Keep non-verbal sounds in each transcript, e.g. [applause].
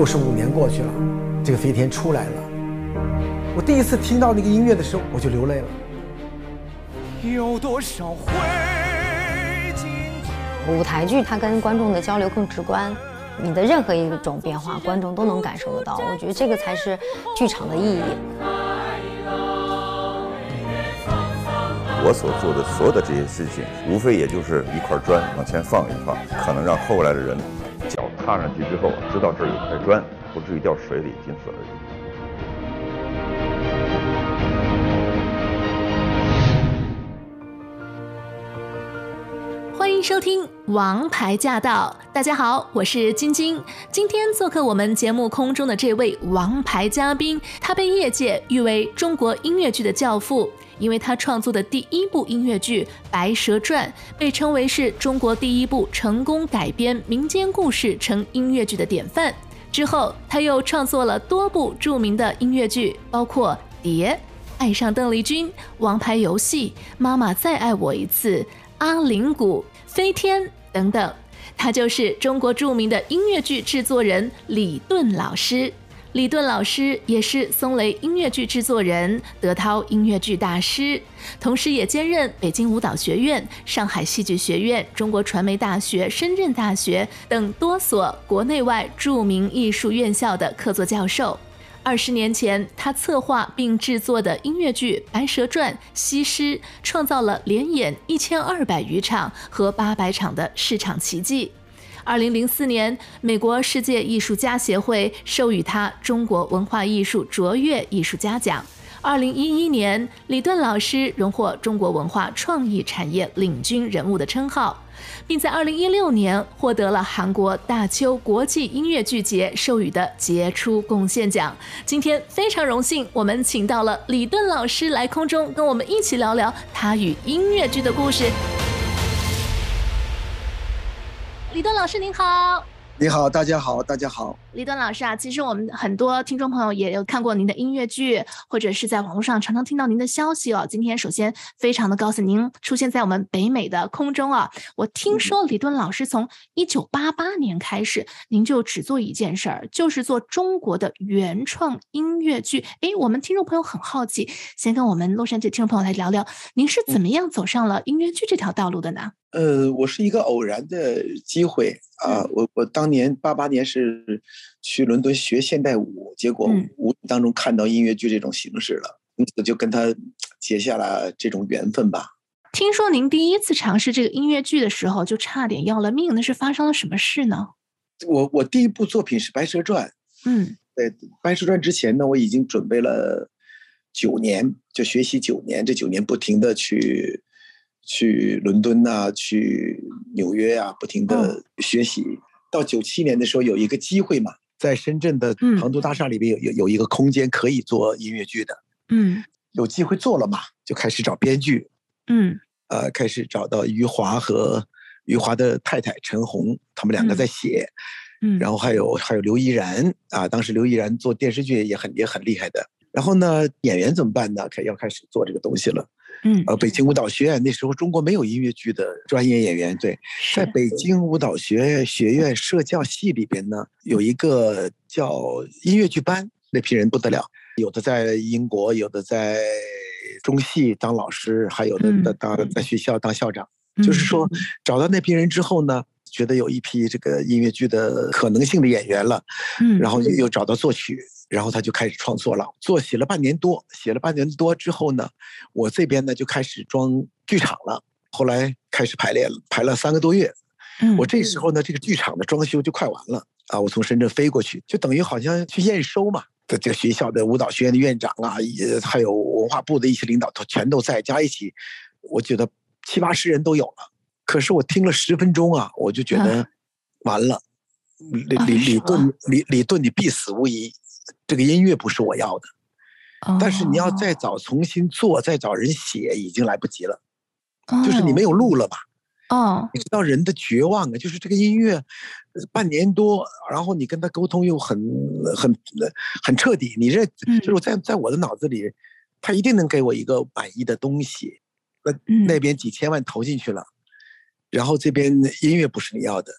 又是五年过去了，这个飞天出来了。我第一次听到那个音乐的时候，我就流泪了。有多少回？舞台剧它跟观众的交流更直观，你的任何一种变化，观众都能感受得到。我觉得这个才是剧场的意义。我所做的所有的这些事情，无非也就是一块砖往前放一放，可能让后来的人脚踏上去之后，知道这儿有块砖，不至于掉水里，仅此而已。迎收听《王牌驾到》，大家好，我是晶晶。今天做客我们节目空中的这位王牌嘉宾，他被业界誉为中国音乐剧的教父，因为他创作的第一部音乐剧《白蛇传》被称为是中国第一部成功改编民间故事成音乐剧的典范。之后，他又创作了多部著名的音乐剧，包括《蝶》、《爱上邓丽君》、《王牌游戏》、《妈妈再爱我一次》、《阿玲谷》。飞天等等，他就是中国著名的音乐剧制作人李顿老师。李顿老师也是松雷音乐剧制作人、德涛音乐剧大师，同时也兼任北京舞蹈学院、上海戏剧学院、中国传媒大学、深圳大学等多所国内外著名艺术院校的客座教授。二十年前，他策划并制作的音乐剧《白蛇传》西施，创造了连演一千二百余场和八百场的市场奇迹。二零零四年，美国世界艺术家协会授予他中国文化艺术卓越艺术家奖。二零一一年，李顿老师荣获中国文化创意产业领军人物的称号。并在二零一六年获得了韩国大邱国际音乐剧节授予的杰出贡献奖。今天非常荣幸，我们请到了李顿老师来空中跟我们一起聊聊他与音乐剧的故事。李顿老师您好。你好，大家好，大家好。李敦老师啊，其实我们很多听众朋友也有看过您的音乐剧，或者是在网络上常常听到您的消息哦。今天首先非常的高兴您出现在我们北美的空中啊。我听说李敦老师从一九八八年开始，您就只做一件事儿，就是做中国的原创音乐剧。诶，我们听众朋友很好奇，先跟我们洛杉矶听众朋友来聊聊，您是怎么样走上了音乐剧这条道路的呢？呃，我是一个偶然的机会啊，我我当年八八年是去伦敦学现代舞，结果无意当中看到音乐剧这种形式了，因此就跟他结下了这种缘分吧。听说您第一次尝试这个音乐剧的时候，就差点要了命，那是发生了什么事呢？我我第一部作品是《白蛇传》，嗯，在《白蛇传》之前呢，我已经准备了九年，就学习九年，这九年不停的去。去伦敦啊，去纽约啊，不停的学习。嗯、到九七年的时候，有一个机会嘛，在深圳的航都大厦里边有有有一个空间可以做音乐剧的。嗯，有机会做了嘛，就开始找编剧。嗯，呃，开始找到余华和余华的太太陈红，他们两个在写。嗯，然后还有还有刘怡然啊，当时刘怡然做电视剧也很也很厉害的。然后呢，演员怎么办呢？开要开始做这个东西了。嗯，呃，北京舞蹈学院那时候中国没有音乐剧的专业演员，对，在。北京舞蹈学学院社教系里边呢，有一个叫音乐剧班，那批人不得了，有的在英国，有的在中戏当老师，还有的当在学校当校长。就是说，找到那批人之后呢，觉得有一批这个音乐剧的可能性的演员了，嗯，然后又找到作曲。然后他就开始创作了，做写了半年多，写了半年多之后呢，我这边呢就开始装剧场了。后来开始排练了，排了三个多月。嗯，我这时候呢，这个剧场的装修就快完了啊！我从深圳飞过去，就等于好像去验收嘛。这这个学校的舞蹈学院的院长啊，也还有文化部的一些领导，都全都在，加一起，我觉得七八十人都有了。可是我听了十分钟啊，我就觉得完了，李李李顿李李顿，你必死无疑。这个音乐不是我要的，但是你要再找重新做，再找人写，已经来不及了。就是你没有路了吧？哦，你知道人的绝望啊！就是这个音乐半年多，然后你跟他沟通又很很很彻底，你这就是在在我的脑子里，他一定能给我一个满意的东西。那那边几千万投进去了，然后这边音乐不是你要的，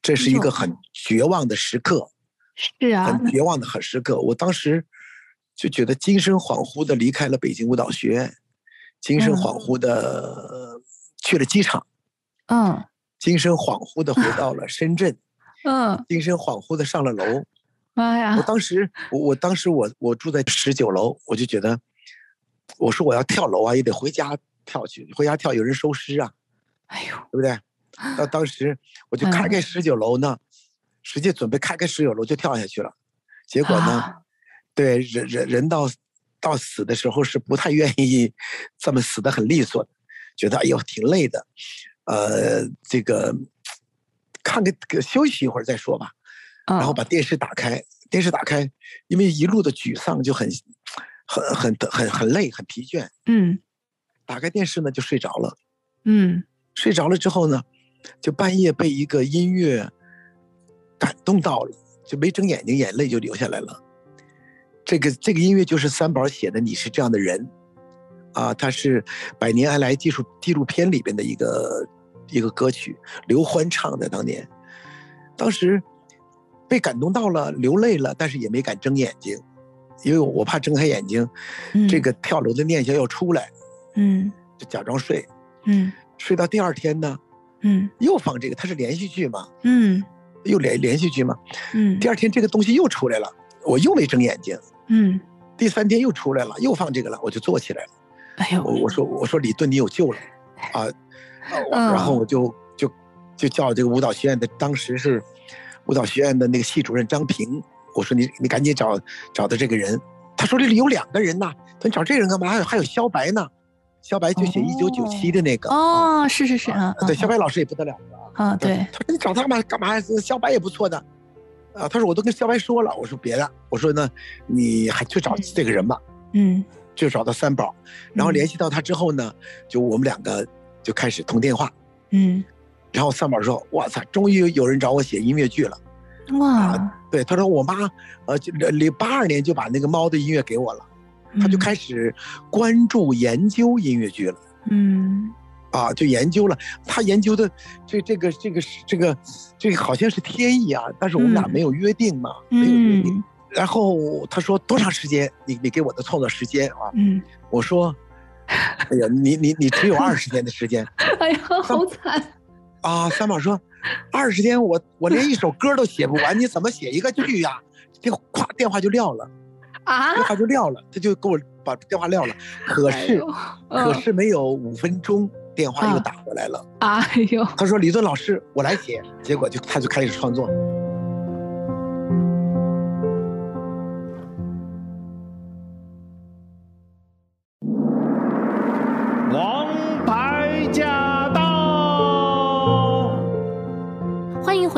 这是一个很绝望的时刻。是啊，很绝望的很时刻。我当时就觉得精神恍惚的离开了北京舞蹈学院，精神恍惚的去了机场，嗯，精神恍惚的回到 [laughs] 了深圳，嗯，精神恍惚的上了楼。妈呀！我当时，我我当时我我住在十九楼，我就觉得，我说我要跳楼啊，也得回家跳去，回家跳有人收尸啊，哎呦，对不对？到当时我就开开十九楼呢。直接准备开个十九楼就跳下去了，结果呢，啊、对人人人到到死的时候是不太愿意这么死的很利索的，觉得哎呦挺累的，呃，这个看个休息一会儿再说吧，然后把电视打开，电视打开，因为一路的沮丧就很很很很很累很疲倦，嗯，打开电视呢就睡着了，嗯，睡着了之后呢，就半夜被一个音乐。感动到了，就没睁眼睛，眼泪就流下来了。这个这个音乐就是三宝写的，你是这样的人，啊，它是《百年爱来》纪录纪录片里边的一个一个歌曲，刘欢唱的。当年，当时被感动到了，流泪了，但是也没敢睁眼睛，因为我怕睁开眼睛，嗯、这个跳楼的念想要出来，嗯，就假装睡，嗯，睡到第二天呢，嗯，又放这个，它是连续剧嘛，嗯。又连连续剧嘛，嗯，第二天这个东西又出来了，我又没睁眼睛，嗯，第三天又出来了，又放这个了，我就坐起来了，哎呦，我我说我说李顿你有救了，啊，然后我就就就叫这个舞蹈学院的，当时是舞蹈学院的那个系主任张平，我说你你赶紧找找的这个人，他说这里有两个人呐，他说你找这个人干嘛？还有还有肖白呢，萧白就写一九九七的那个，哦，是是是啊，对，肖白老师也不得了。啊，对，他说你找他干嘛？干嘛？肖白也不错的，啊，他说我都跟肖白说了，我说别的，我说呢，你还去找这个人吧，嗯，就找到三宝，然后联系。到他之后呢，就我们两个就开始通电话，嗯，然后三宝说，我操，终于有人找我写音乐剧了，哇，对，他说我妈，呃，就零八二年就把那个猫的音乐给我了，他就开始关注研究音乐剧了，嗯。啊，就研究了，他研究的这这个这个这个这个好像是天意啊，但是我们俩没有约定嘛，嗯、没有约定。嗯、然后他说多长时间？你你给我的创作时间啊？嗯，我说，哎呀，你你你只有二十天的时间。[laughs] 哎呀，好惨。啊，三宝说，二十天我我连一首歌都写不完，你怎么写一个剧呀、啊？电咵电话就撂了，啊，电话就撂了，他就给我把电话撂了。可是、哎、可是没有五分钟。电话又打过来了，哎呦！他说：“李顿老师，我来写。”结果就他就开始创作。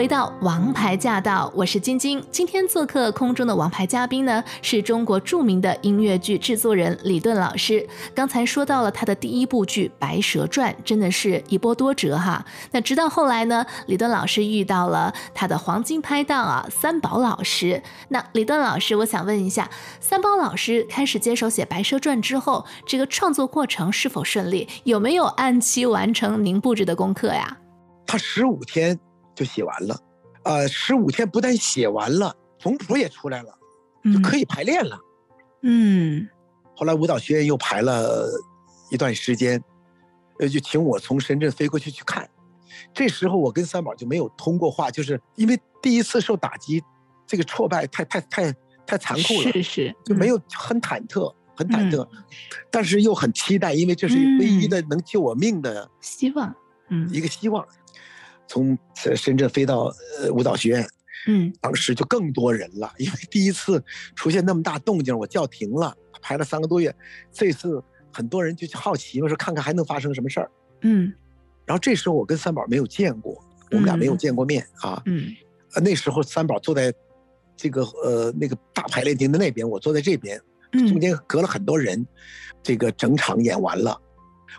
到《王牌驾到》，我是晶晶。今天做客空中的王牌嘉宾呢，是中国著名的音乐剧制作人李顿老师。刚才说到了他的第一部剧《白蛇传》，真的是一波多折哈。那直到后来呢，李顿老师遇到了他的黄金拍档啊，三宝老师。那李顿老师，我想问一下，三宝老师开始接手写《白蛇传》之后，这个创作过程是否顺利？有没有按期完成您布置的功课呀？他十五天。就写完了，呃，十五天不但写完了，总谱也出来了，就可以排练了。嗯，后来舞蹈学院又排了一段时间，呃，就请我从深圳飞过去去看。这时候我跟三宝就没有通过话，就是因为第一次受打击，这个挫败太太太太残酷了，是是，就没有很忐忑，很忐忑，嗯、但是又很期待，因为这是唯一的能救我命的希望，嗯，一个希望。从深圳飞到呃舞蹈学院，嗯，当时就更多人了，因为第一次出现那么大动静，我叫停了，排了三个多月，这次很多人就好奇，我说看看还能发生什么事儿，嗯，然后这时候我跟三宝没有见过，我们俩没有见过面啊，嗯，那时候三宝坐在这个呃那个大排练厅的那边，我坐在这边，中间隔了很多人，这个整场演完了，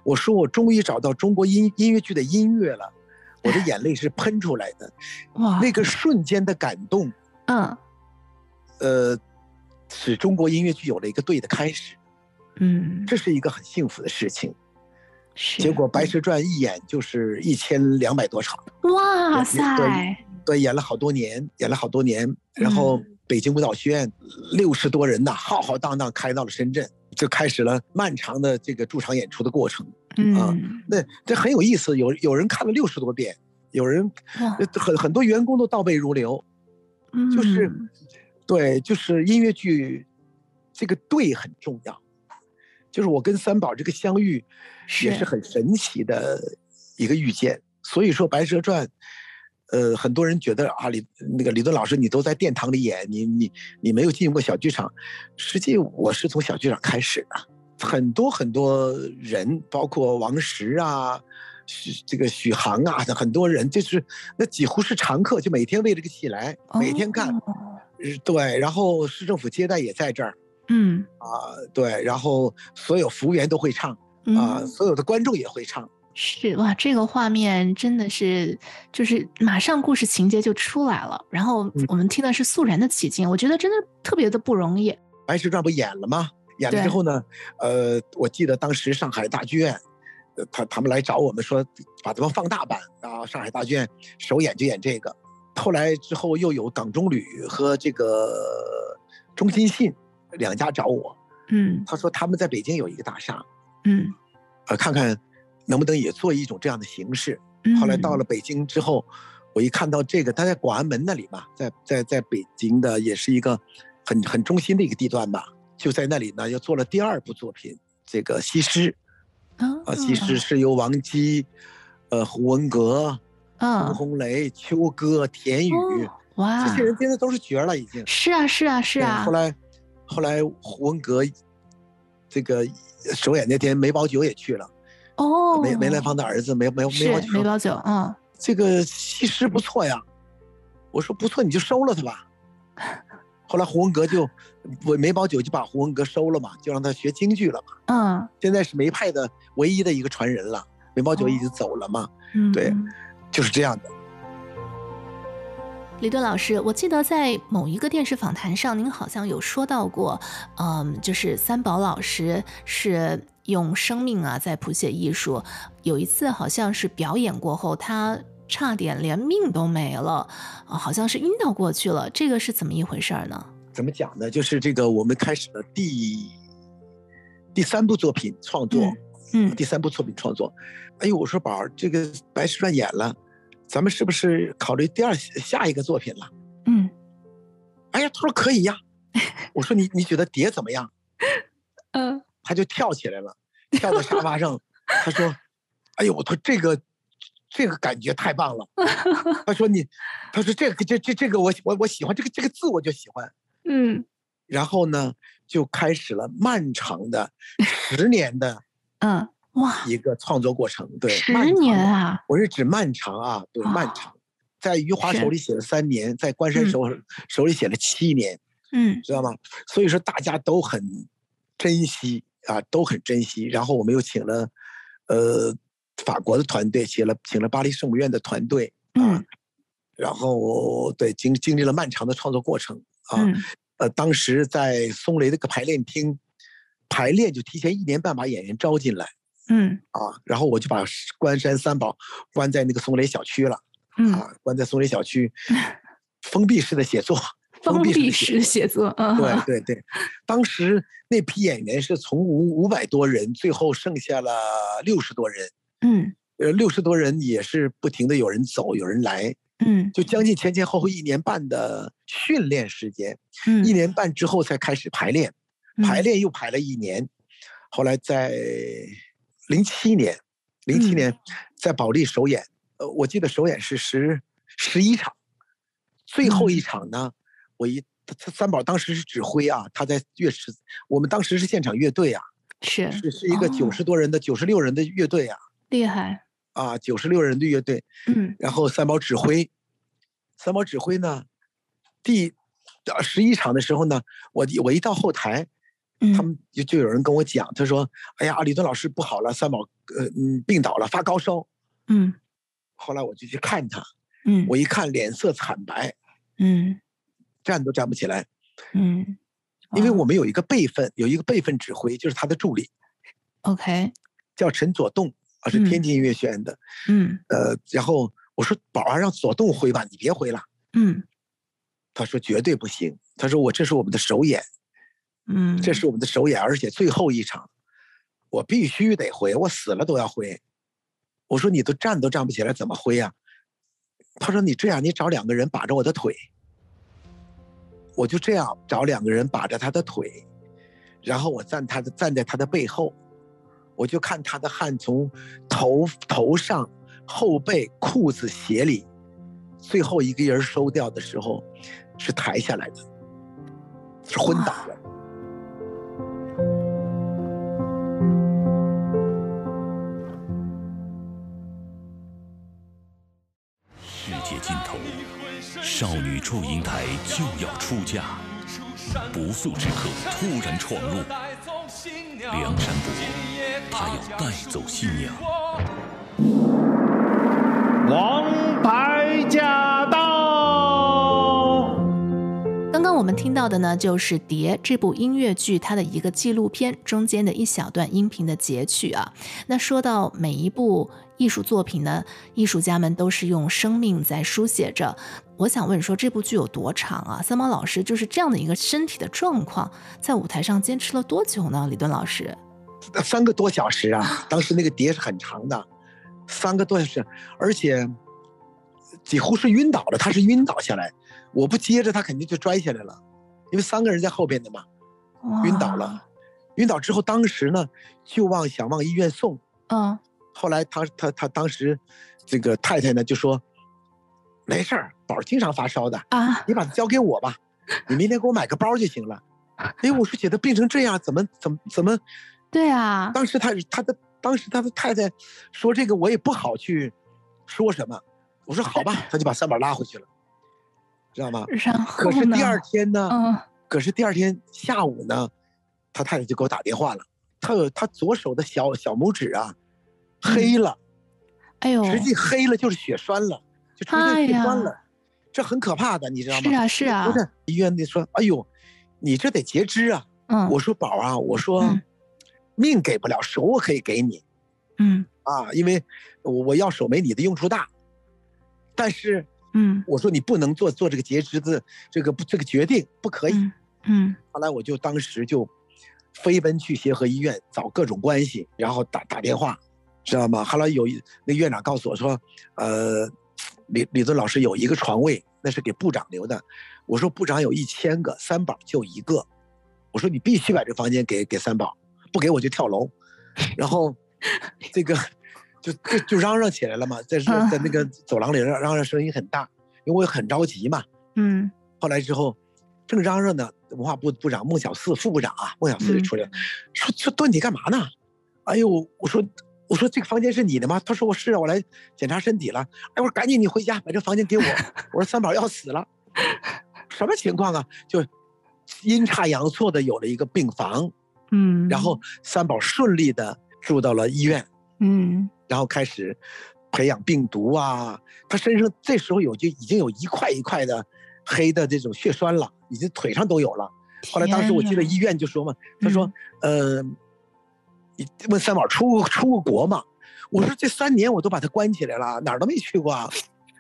我说我终于找到中国音音乐剧的音乐了。我的眼泪是喷出来的，哇！那个瞬间的感动，嗯，呃，使中国音乐剧有了一个对的开始，嗯，这是一个很幸福的事情，结果《白蛇传》一演就是一千两百多场。哇塞！对，对，演了好多年，演了好多年。然后北京舞蹈学院六十多人呐，浩浩荡荡开到了深圳，就开始了漫长的这个驻场演出的过程。嗯啊，那这很有意思，有有人看了六十多遍，有人很很多员工都倒背如流。嗯，就是对，就是音乐剧这个对很重要。就是我跟三宝这个相遇，也是很神奇的一个遇见。所以说《白蛇传》，呃，很多人觉得啊，李那个李敦老师，你都在殿堂里演，你你你没有进过小剧场。实际我是从小剧场开始的，很多很多人，包括王石啊，许这个许航啊，很多人就是那几乎是常客，就每天为这个戏来，每天看。哦、对，然后市政府接待也在这儿。嗯啊，对，然后所有服务员都会唱，啊，所有的观众也会唱，是哇，这个画面真的是，就是马上故事情节就出来了，然后我们听的是肃然的起敬，我觉得真的特别的不容易。白蛇传不演了吗？演了之后呢，呃，我记得当时上海大剧院，他他们来找我们说，把咱们放大版啊，上海大剧院首演就演这个，后来之后又有港中旅和这个中心信。两家找我，嗯，他说他们在北京有一个大厦，嗯，呃，看看能不能也做一种这样的形式。嗯、后来到了北京之后，我一看到这个，他在广安门那里嘛，在在在北京的也是一个很很中心的一个地段吧，就在那里呢，又做了第二部作品，这个西施，啊、哦，西施是由王姬，呃，胡文阁，啊、哦，洪红雷、秋歌、田雨，哦，哇，这些人现在都是角了，已经是啊，是啊，是啊。后来。后来胡文阁这个首演那天，梅葆玖也去了。哦，梅梅兰芳的儿子梅梅梅葆玖。梅葆玖，嗯，这个西施不错呀。我说不错，你就收了他吧。后来胡文阁就，梅葆玖就把胡文阁收了嘛，就让他学京剧了嘛。嗯，现在是梅派的唯一的一个传人了。梅葆玖已经走了嘛。嗯，对，就是这样的。李顿老师，我记得在某一个电视访谈上，您好像有说到过，嗯，就是三宝老师是用生命啊在谱写艺术。有一次好像是表演过后，他差点连命都没了，啊，好像是晕倒过去了。这个是怎么一回事呢？怎么讲呢？就是这个我们开始了第第三部作品创作，嗯，嗯第三部作品创作。哎呦，我说宝儿，这个《白蛇传》演了。咱们是不是考虑第二下一个作品了？嗯，哎呀，他说可以呀。[laughs] 我说你你觉得蝶怎么样？嗯，他就跳起来了，跳到沙发上。[laughs] 他说：“哎呦，我说这个这个感觉太棒了。[laughs] ”他说你，他说这个这这这个我我我喜欢这个这个字我就喜欢。嗯，然后呢，就开始了漫长的 [laughs] 十年的嗯。哇，一个创作过程，对，十年啊，我是指漫长啊，对，漫长，在余华手里写了三年，在关山手手里写了七年，嗯，知道吗？所以说大家都很珍惜啊，都很珍惜。然后我们又请了，呃，法国的团队，请了请了巴黎圣母院的团队啊，然后对经经历了漫长的创作过程啊，呃，当时在松雷的个排练厅排练，就提前一年半把演员招进来。嗯。啊，然后我就把关山三宝关在那个松雷小区了，嗯。啊，关在松雷小区，封闭式的写作，[laughs] 封闭式写作，嗯，对对对，当时那批演员是从五五百多人，最后剩下了六十多人，嗯，呃，六十多人也是不停的有人走，有人来，嗯，就将近前前后后一年半的训练时间，嗯，一。年半之后才开始排练，排练又排了一年，后来在。零七年，零七年在保利首演，呃、嗯，我记得首演是十十一场，最后一场呢，嗯、我一三宝当时是指挥啊，他在乐池，我们当时是现场乐队啊，是是是一个九十多人的九十六人的乐队啊，厉害。啊，九十六人的乐队，嗯，然后三宝指挥，三宝指挥呢，第十一场的时候呢，我我一到后台。他们就就有人跟我讲，他说：“哎呀，李敦老师不好了，三宝呃嗯病倒了，发高烧。”嗯，后来我就去看他，嗯，我一看脸色惨白，嗯，站都站不起来，嗯，因为我们有一个备份，有一个备份指挥，就是他的助理，OK，叫陈佐栋，啊，是天津音乐学院的。嗯，呃，然后我说宝儿让左栋挥吧，你别挥了。嗯，他说绝对不行。他说我这是我们的首演，嗯，这是我们的首演，而且最后一场，我必须得挥，我死了都要挥。我说你都站都站不起来，怎么挥呀？他说你这样，你找两个人把着我的腿。我就这样找两个人把着他的腿，然后我站他的站在他的背后，我就看他的汗从头头上、后背、裤子、鞋里，最后一个人收掉的时候，是抬下来的，是昏倒的。世界尽头。少女祝英台就要出嫁，不速之客突然闯入，梁山伯他要带走新娘。王牌驾到！刚刚我们听到的呢，就是《蝶》这部音乐剧它的一个纪录片中间的一小段音频的截取啊。那说到每一部艺术作品呢，艺术家们都是用生命在书写着。我想问说，这部剧有多长啊？三毛老师就是这样的一个身体的状况，在舞台上坚持了多久呢？李敦老师，三个多小时啊！当时那个碟是很长的，三个多小时，而且几乎是晕倒了。他是晕倒下来，我不接着他肯定就摔下来了，因为三个人在后边的嘛，晕倒了。晕倒之后，当时呢就往想往医院送，嗯。后来他他他当时，这个太太呢就说，没事儿，宝儿经常发烧的啊，你把它交给我吧，你明天给我买个包就行了。哎，我说姐他病成这样，怎么怎么怎么？对啊，当时他他的当时他的太太说这个我也不好去说什么，我说好吧，[laughs] 他就把三宝拉回去了，知道吗？然后可是第二天呢，嗯，可是第二天下午呢，他太太就给我打电话了，他有他左手的小小拇指啊。黑了，哎呦，实际黑了就是血栓了，就出现血栓了，这很可怕的，你知道吗？是啊，是啊。不是医院的说，哎呦，你这得截肢啊。嗯，我说宝啊，我说，命给不了，手我可以给你。嗯，啊，因为我我要手没你的用处大，但是，嗯，我说你不能做做这个截肢的这个这个决定，不可以。嗯，后来我就当时就飞奔去协和医院找各种关系，然后打打电话。知道吗？后来有一那院长告诉我说，呃，李李敦老师有一个床位，那是给部长留的。我说部长有一千个，三宝就一个。我说你必须把这房间给给三宝，不给我就跳楼。然后这个 [laughs] 就就就嚷嚷起来了嘛，在在那个走廊里嚷嚷声音很大，因为我很着急嘛。嗯。后来之后正嚷嚷呢，文化部部长孟小四副部长啊，孟小四就出来了，说说蹲你干嘛呢？哎呦，我说。我说这个房间是你的吗？他说我是啊，我来检查身体了。哎，我说赶紧你回家把这房间给我。我说三宝要死了，[laughs] 什么情况啊？就阴差阳错的有了一个病房，嗯，然后三宝顺利的住到了医院，嗯，然后开始培养病毒啊。他身上这时候有就已经有一块一块的黑的这种血栓了，已经腿上都有了。后来当时我记得医院就说嘛，他说，嗯。呃你问三宝出过出过国吗？我说这三年我都把他关起来了，哪儿都没去过啊，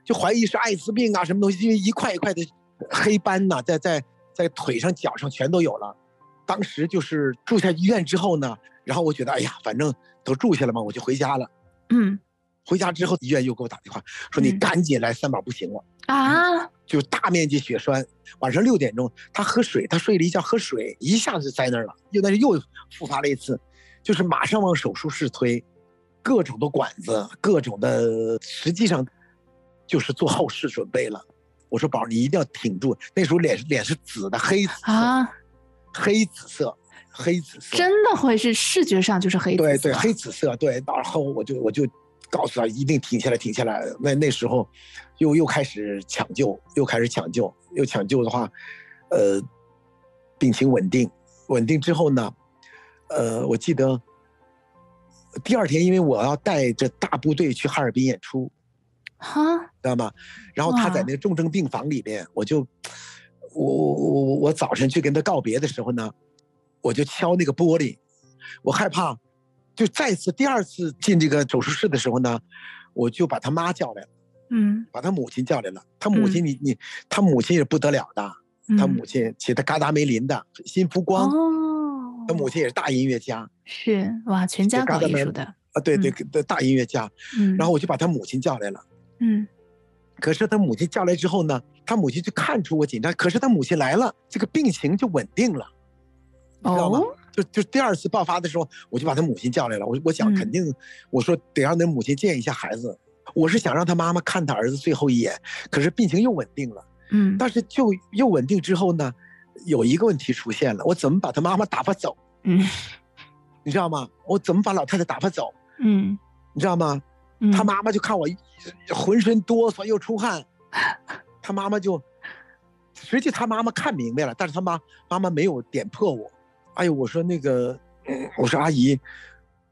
就怀疑是艾滋病啊什么东西，因为一块一块的黑斑呐，在在在腿上脚上全都有了。当时就是住下医院之后呢，然后我觉得哎呀，反正都住下了嘛，我就回家了。嗯，回家之后医院又给我打电话说你赶紧来，三宝不行了啊，就大面积血栓。晚上六点钟他喝水，他睡了一觉喝水，一下子栽那儿了，又但是又复发了一次。就是马上往手术室推，各种的管子，各种的，实际上就是做后事准备了。我说宝，你一定要挺住。那时候脸脸是紫的，黑紫色，啊，黑紫色，黑紫色，真的会是视觉上就是黑紫色。对对，黑紫色。对，然后我就我就告诉他一定停下来，停下来。那那时候又又开始抢救，又开始抢救，又抢救的话，呃，病情稳定，稳定之后呢？呃，我记得第二天，因为我要带着大部队去哈尔滨演出，哈，知道吗？然后他在那个重症病房里面，我就我我我我早晨去跟他告别的时候呢，我就敲那个玻璃，我害怕就再次第二次进这个手术室的时候呢，我就把他妈叫来了，嗯，把他母亲叫来了。他母亲你，你、嗯、你，他母亲也不得了的，他、嗯、母亲其实他嘎达梅林的新浮光，哦，他母亲也是大音乐家，是哇，全家搞艺术的啊，对对的、嗯、大音乐家。嗯，然后我就把他母亲叫来了，嗯，可是他母亲叫来之后呢，他母亲就看出我紧张，可是他母亲来了，这个病情就稳定了，你知道吗？哦就就第二次爆发的时候，我就把他母亲叫来了。我我想肯定，嗯、我说得让那母亲见一下孩子。我是想让他妈妈看他儿子最后一眼。可是病情又稳定了，嗯，但是就又稳定之后呢，有一个问题出现了，我怎么把他妈妈打发走？嗯，你知道吗？我怎么把老太太打发走？嗯，你知道吗？嗯、他妈妈就看我浑身哆嗦又出汗，他妈妈就，实际他妈妈看明白了，但是他妈妈妈没有点破我。哎呦，我说那个，我说阿姨，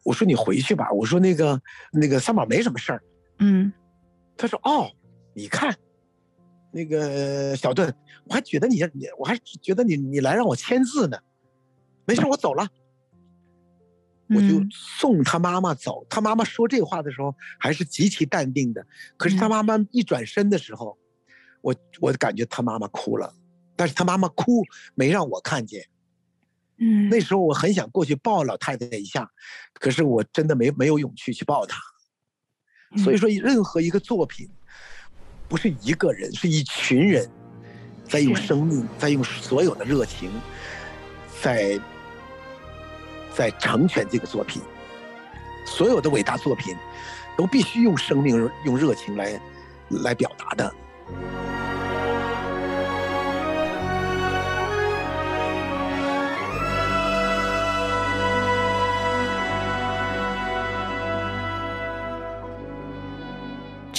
我说你回去吧。我说那个那个三宝没什么事儿。嗯，他说哦，你看，那个小顿，我还觉得你你，我还觉得你你来让我签字呢。没事，我走了。我就送他妈妈走。他妈妈说这话的时候还是极其淡定的。可是他妈妈一转身的时候，我我感觉他妈妈哭了，但是他妈妈哭没让我看见。嗯，那时候我很想过去抱老太太一下，可是我真的没没有勇气去抱她。所以说，任何一个作品，不是一个人，是一群人，在用生命，在用所有的热情，在在成全这个作品。所有的伟大作品，都必须用生命、用热情来来表达的。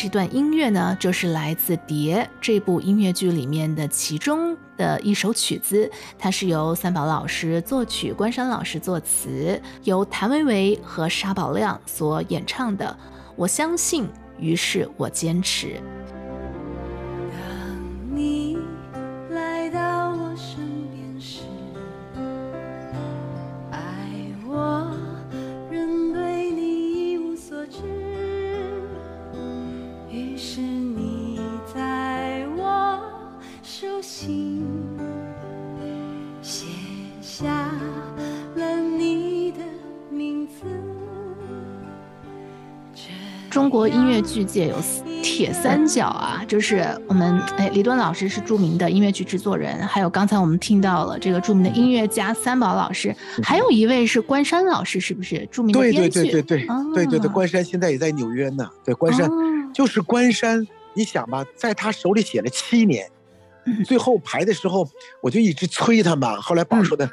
这段音乐呢，就是来自《蝶》这部音乐剧里面的其中的一首曲子，它是由三宝老师作曲，关山老师作词，由谭维维和沙宝亮所演唱的。我相信，于是我坚持。中国音乐剧界有铁三角啊，就是我们哎，李敦老师是著名的音乐剧制作人，还有刚才我们听到了这个著名的音乐家三宝老师，还有一位是关山老师，是不是著名的编剧？对对对对对、哦、对对对，关山现在也在纽约呢。对，关山、哦、就是关山，你想吧，在他手里写了七年，嗯、最后排的时候我就一直催他嘛。后来宝说的，嗯、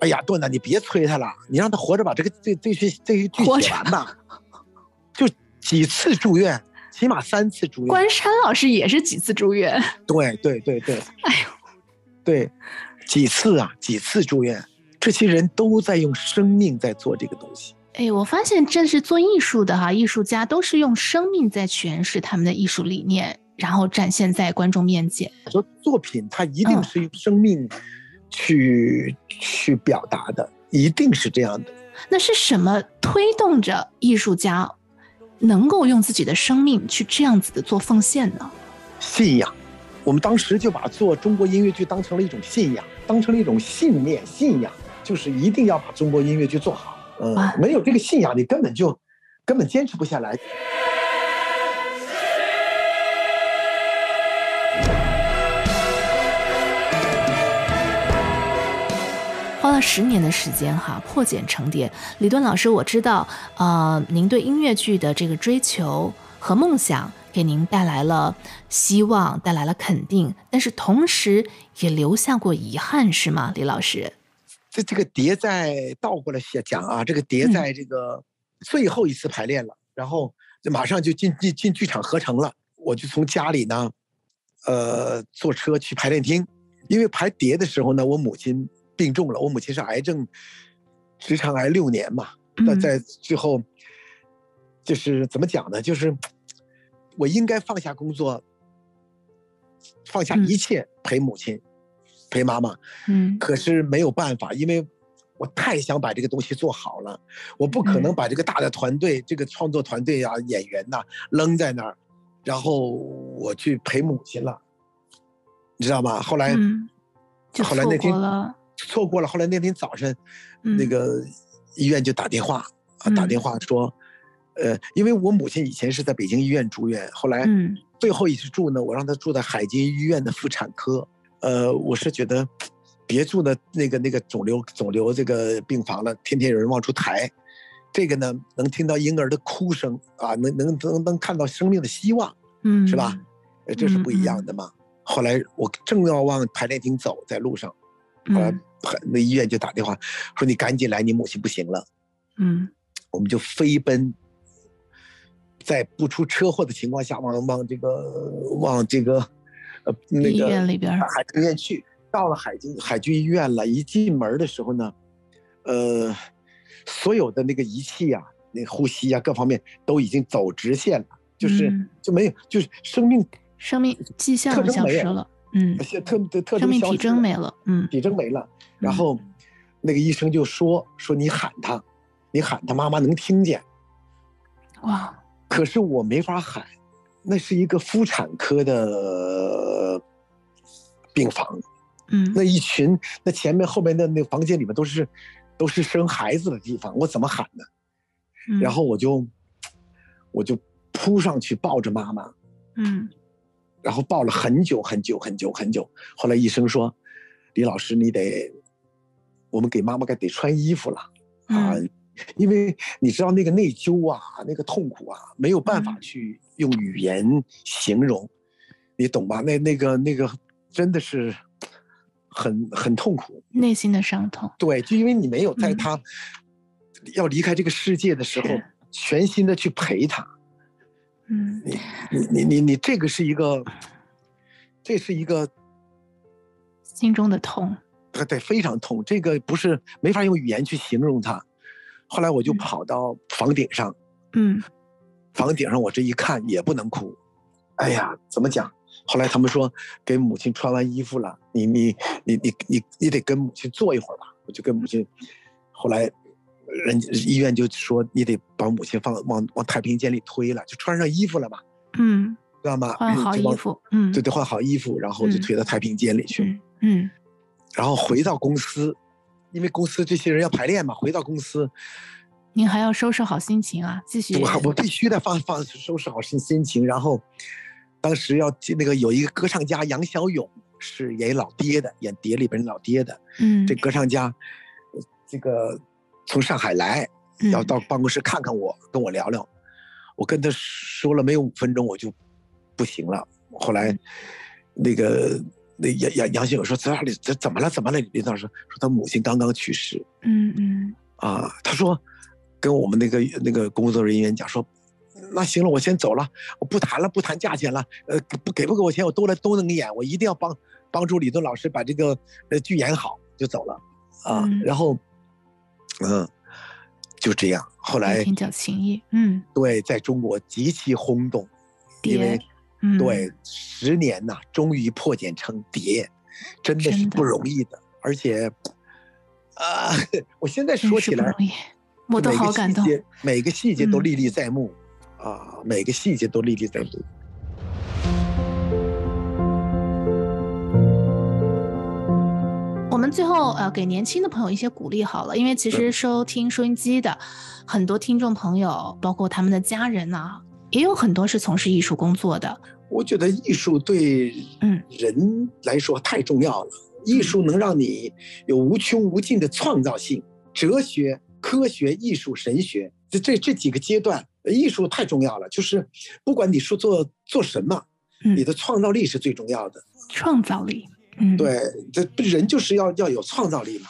哎呀，顿呐，你别催他了，你让他活着把这个这这些这些剧写完吧，就。几次住院，起码三次住院。关山老师也是几次住院。对对对对，哎呦，对，几次啊，几次住院，这些人都在用生命在做这个东西。哎，我发现这是做艺术的哈，艺术家都是用生命在诠释他们的艺术理念，然后展现在观众面前。说作品，它一定是用生命去、嗯、去表达的，一定是这样的。那是什么推动着艺术家？能够用自己的生命去这样子的做奉献呢？信仰，我们当时就把做中国音乐剧当成了一种信仰，当成了一种信念。信仰就是一定要把中国音乐剧做好。嗯，没有这个信仰，你根本就根本坚持不下来。花了十年的时间，哈，破茧成蝶。李敦老师，我知道，呃，您对音乐剧的这个追求和梦想，给您带来了希望，带来了肯定，但是同时也留下过遗憾，是吗，李老师？这这个蝶在倒过来写讲啊，这个蝶在这个最后一次排练了，嗯、然后马上就进进进剧场合成了，我就从家里呢，呃，坐车去排练厅，因为排蝶的时候呢，我母亲。病重了，我母亲是癌症，直肠癌六年嘛。那在之后，就是怎么讲呢？就是我应该放下工作，放下一切陪母亲，陪妈妈。嗯。可是没有办法，因为我太想把这个东西做好了，我不可能把这个大的团队、嗯、这个创作团队啊、演员呐、啊、扔在那儿，然后我去陪母亲了，你知道吗？后来，嗯、后来那天错过了。后来那天早晨，嗯、那个医院就打电话啊，打电话说，嗯、呃，因为我母亲以前是在北京医院住院，后来最后一次住呢，我让她住在海军医院的妇产科。呃，我是觉得。别住的那个那个肿瘤肿瘤这个病房了，天天有人往出抬，这个呢能听到婴儿的哭声啊，能能能能看到生命的希望，嗯，是吧？呃，这是不一样的嘛。后来我正要往排练厅走，在路上，后来那医院就打电话说：“你赶紧来，你母亲不行了。”嗯，我们就飞奔，在不出车祸的情况下，往往这个往这个呃那个医院里边海军医院去。到了海军海军医院了，一进门的时候呢，呃，所有的那个仪器啊，那呼吸啊，各方面都已经走直线了，就是、嗯、就没有，就是生命生命迹象消失了，嗯，特特特生命体征没了，嗯，体征没了。然后那个医生就说说你喊他，你喊他妈妈能听见。哇！可是我没法喊，那是一个妇产科的病房。嗯，那一群，那前面后面的那个房间里面都是，都是生孩子的地方，我怎么喊呢？嗯、然后我就，我就扑上去抱着妈妈，嗯，然后抱了很久很久很久很久。后来医生说，李老师你得，我们给妈妈该得穿衣服了啊，嗯、因为你知道那个内疚啊，那个痛苦啊，没有办法去用语言形容，嗯、你懂吧？那那个那个真的是。很很痛苦，内心的伤痛。对，就因为你没有在他要离开这个世界的时候，嗯、全心的去陪他。嗯，你你你你你，这个是一个，这是一个心中的痛。对对，非常痛。这个不是没法用语言去形容它。后来我就跑到房顶上，嗯，房顶上我这一看也不能哭。哎呀，怎么讲？后来他们说，给母亲穿完衣服了，你你你你你你得跟母亲坐一会儿吧。我就跟母亲，后来人医院就说你得把母亲放往往太平间里推了，就穿上衣服了嘛。嗯，知道吗？换好衣服，嗯，就得换好衣服，然后就推到太平间里去。嗯，然后回到公司，因为公司这些人要排练嘛，回到公司，您还要收拾好心情啊，继续。我我必须得放放收拾好心心情，然后。当时要那个有一个歌唱家杨小勇是演老爹的，演碟里边老爹的。嗯，这歌唱家，这个从上海来，要到办公室看看我，嗯、跟我聊聊。我跟他说了没有五分钟，我就不行了。后来，那个那杨杨杨新友说：“在哪里？这怎么了？怎么了？”李老师：“说他母亲刚刚去世。”嗯嗯。啊，他说，跟我们那个那个工作人员讲说。那行了，我先走了，我不谈了，不谈价钱了。呃，不给不给我钱，我都来都能演，我一定要帮帮助李顿老师把这个呃剧演好，就走了啊。嗯、然后，嗯，就这样。后来挺讲情谊，嗯，对，在中国极其轰动，因为、嗯、对十年呐，终于破茧成蝶，真的是不容易的。的而且，啊，我现在说起来，我都好感动，每个细节都历历在目。嗯啊，每个细节都历历在目。们最后呃，给年轻的朋友一些鼓励好了，因为其实收听收音机的很多听众朋友，包括他们的家人呐、啊，也有很多是从事艺术工作的。我觉得艺术对嗯。人来说太重要了，嗯、艺术能让你有无穷无尽的创造性，哲学、科学、艺术、神学，这这这几个阶段。艺术太重要了，就是不管你说做做什么，嗯、你的创造力是最重要的。创造力，嗯，对，这人就是要要有创造力嘛。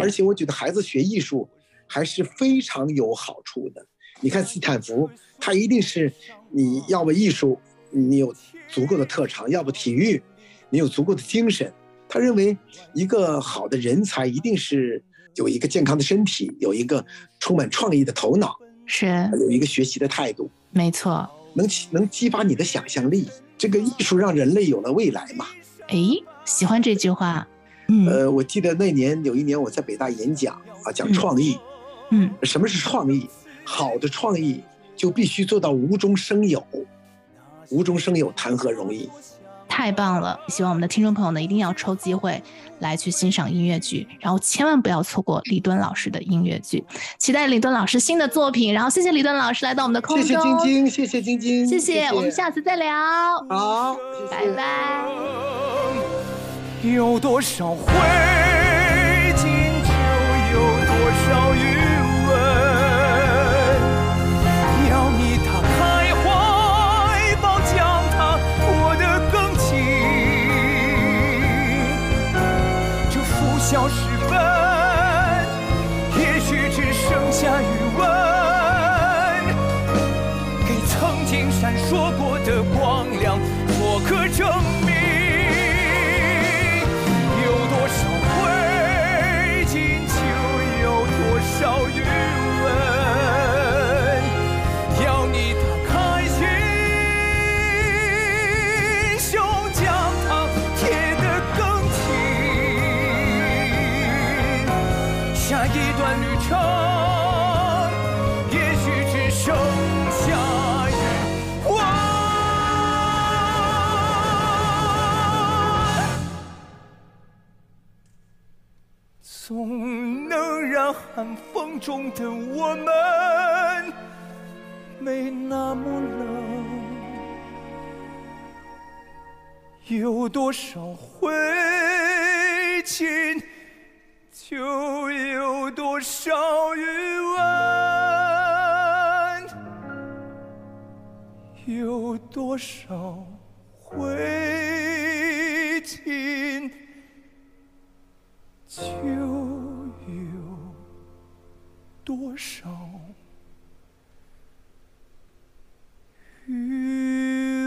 而且我觉得孩子学艺术还是非常有好处的。你看斯坦福，他一定是你要么艺术，你有足够的特长；要不体育，你有足够的精神。他认为一个好的人才一定是有一个健康的身体，有一个充满创意的头脑。是有一个学习的态度，没错，能能激发你的想象力。这个艺术让人类有了未来嘛？哎，喜欢这句话。嗯，呃，我记得那年有一年我在北大演讲，啊，讲创意。嗯，什么是创意？好的创意就必须做到无中生有，无中生有谈何容易？太棒了！希望我们的听众朋友呢，一定要抽机会来去欣赏音乐剧，然后千万不要错过李敦老师的音乐剧。期待李敦老师新的作品，然后谢谢李敦老师来到我们的空中，谢谢晶晶，谢谢晶晶，谢谢，谢谢，我们下次再聊，好，拜拜。有多少灰烬，就有多少余温。要你打开怀抱，将它裹得更紧。这拂晓时。寒风中的我们没那么冷有多少灰烬就有多少余温有多少灰烬就多少雨。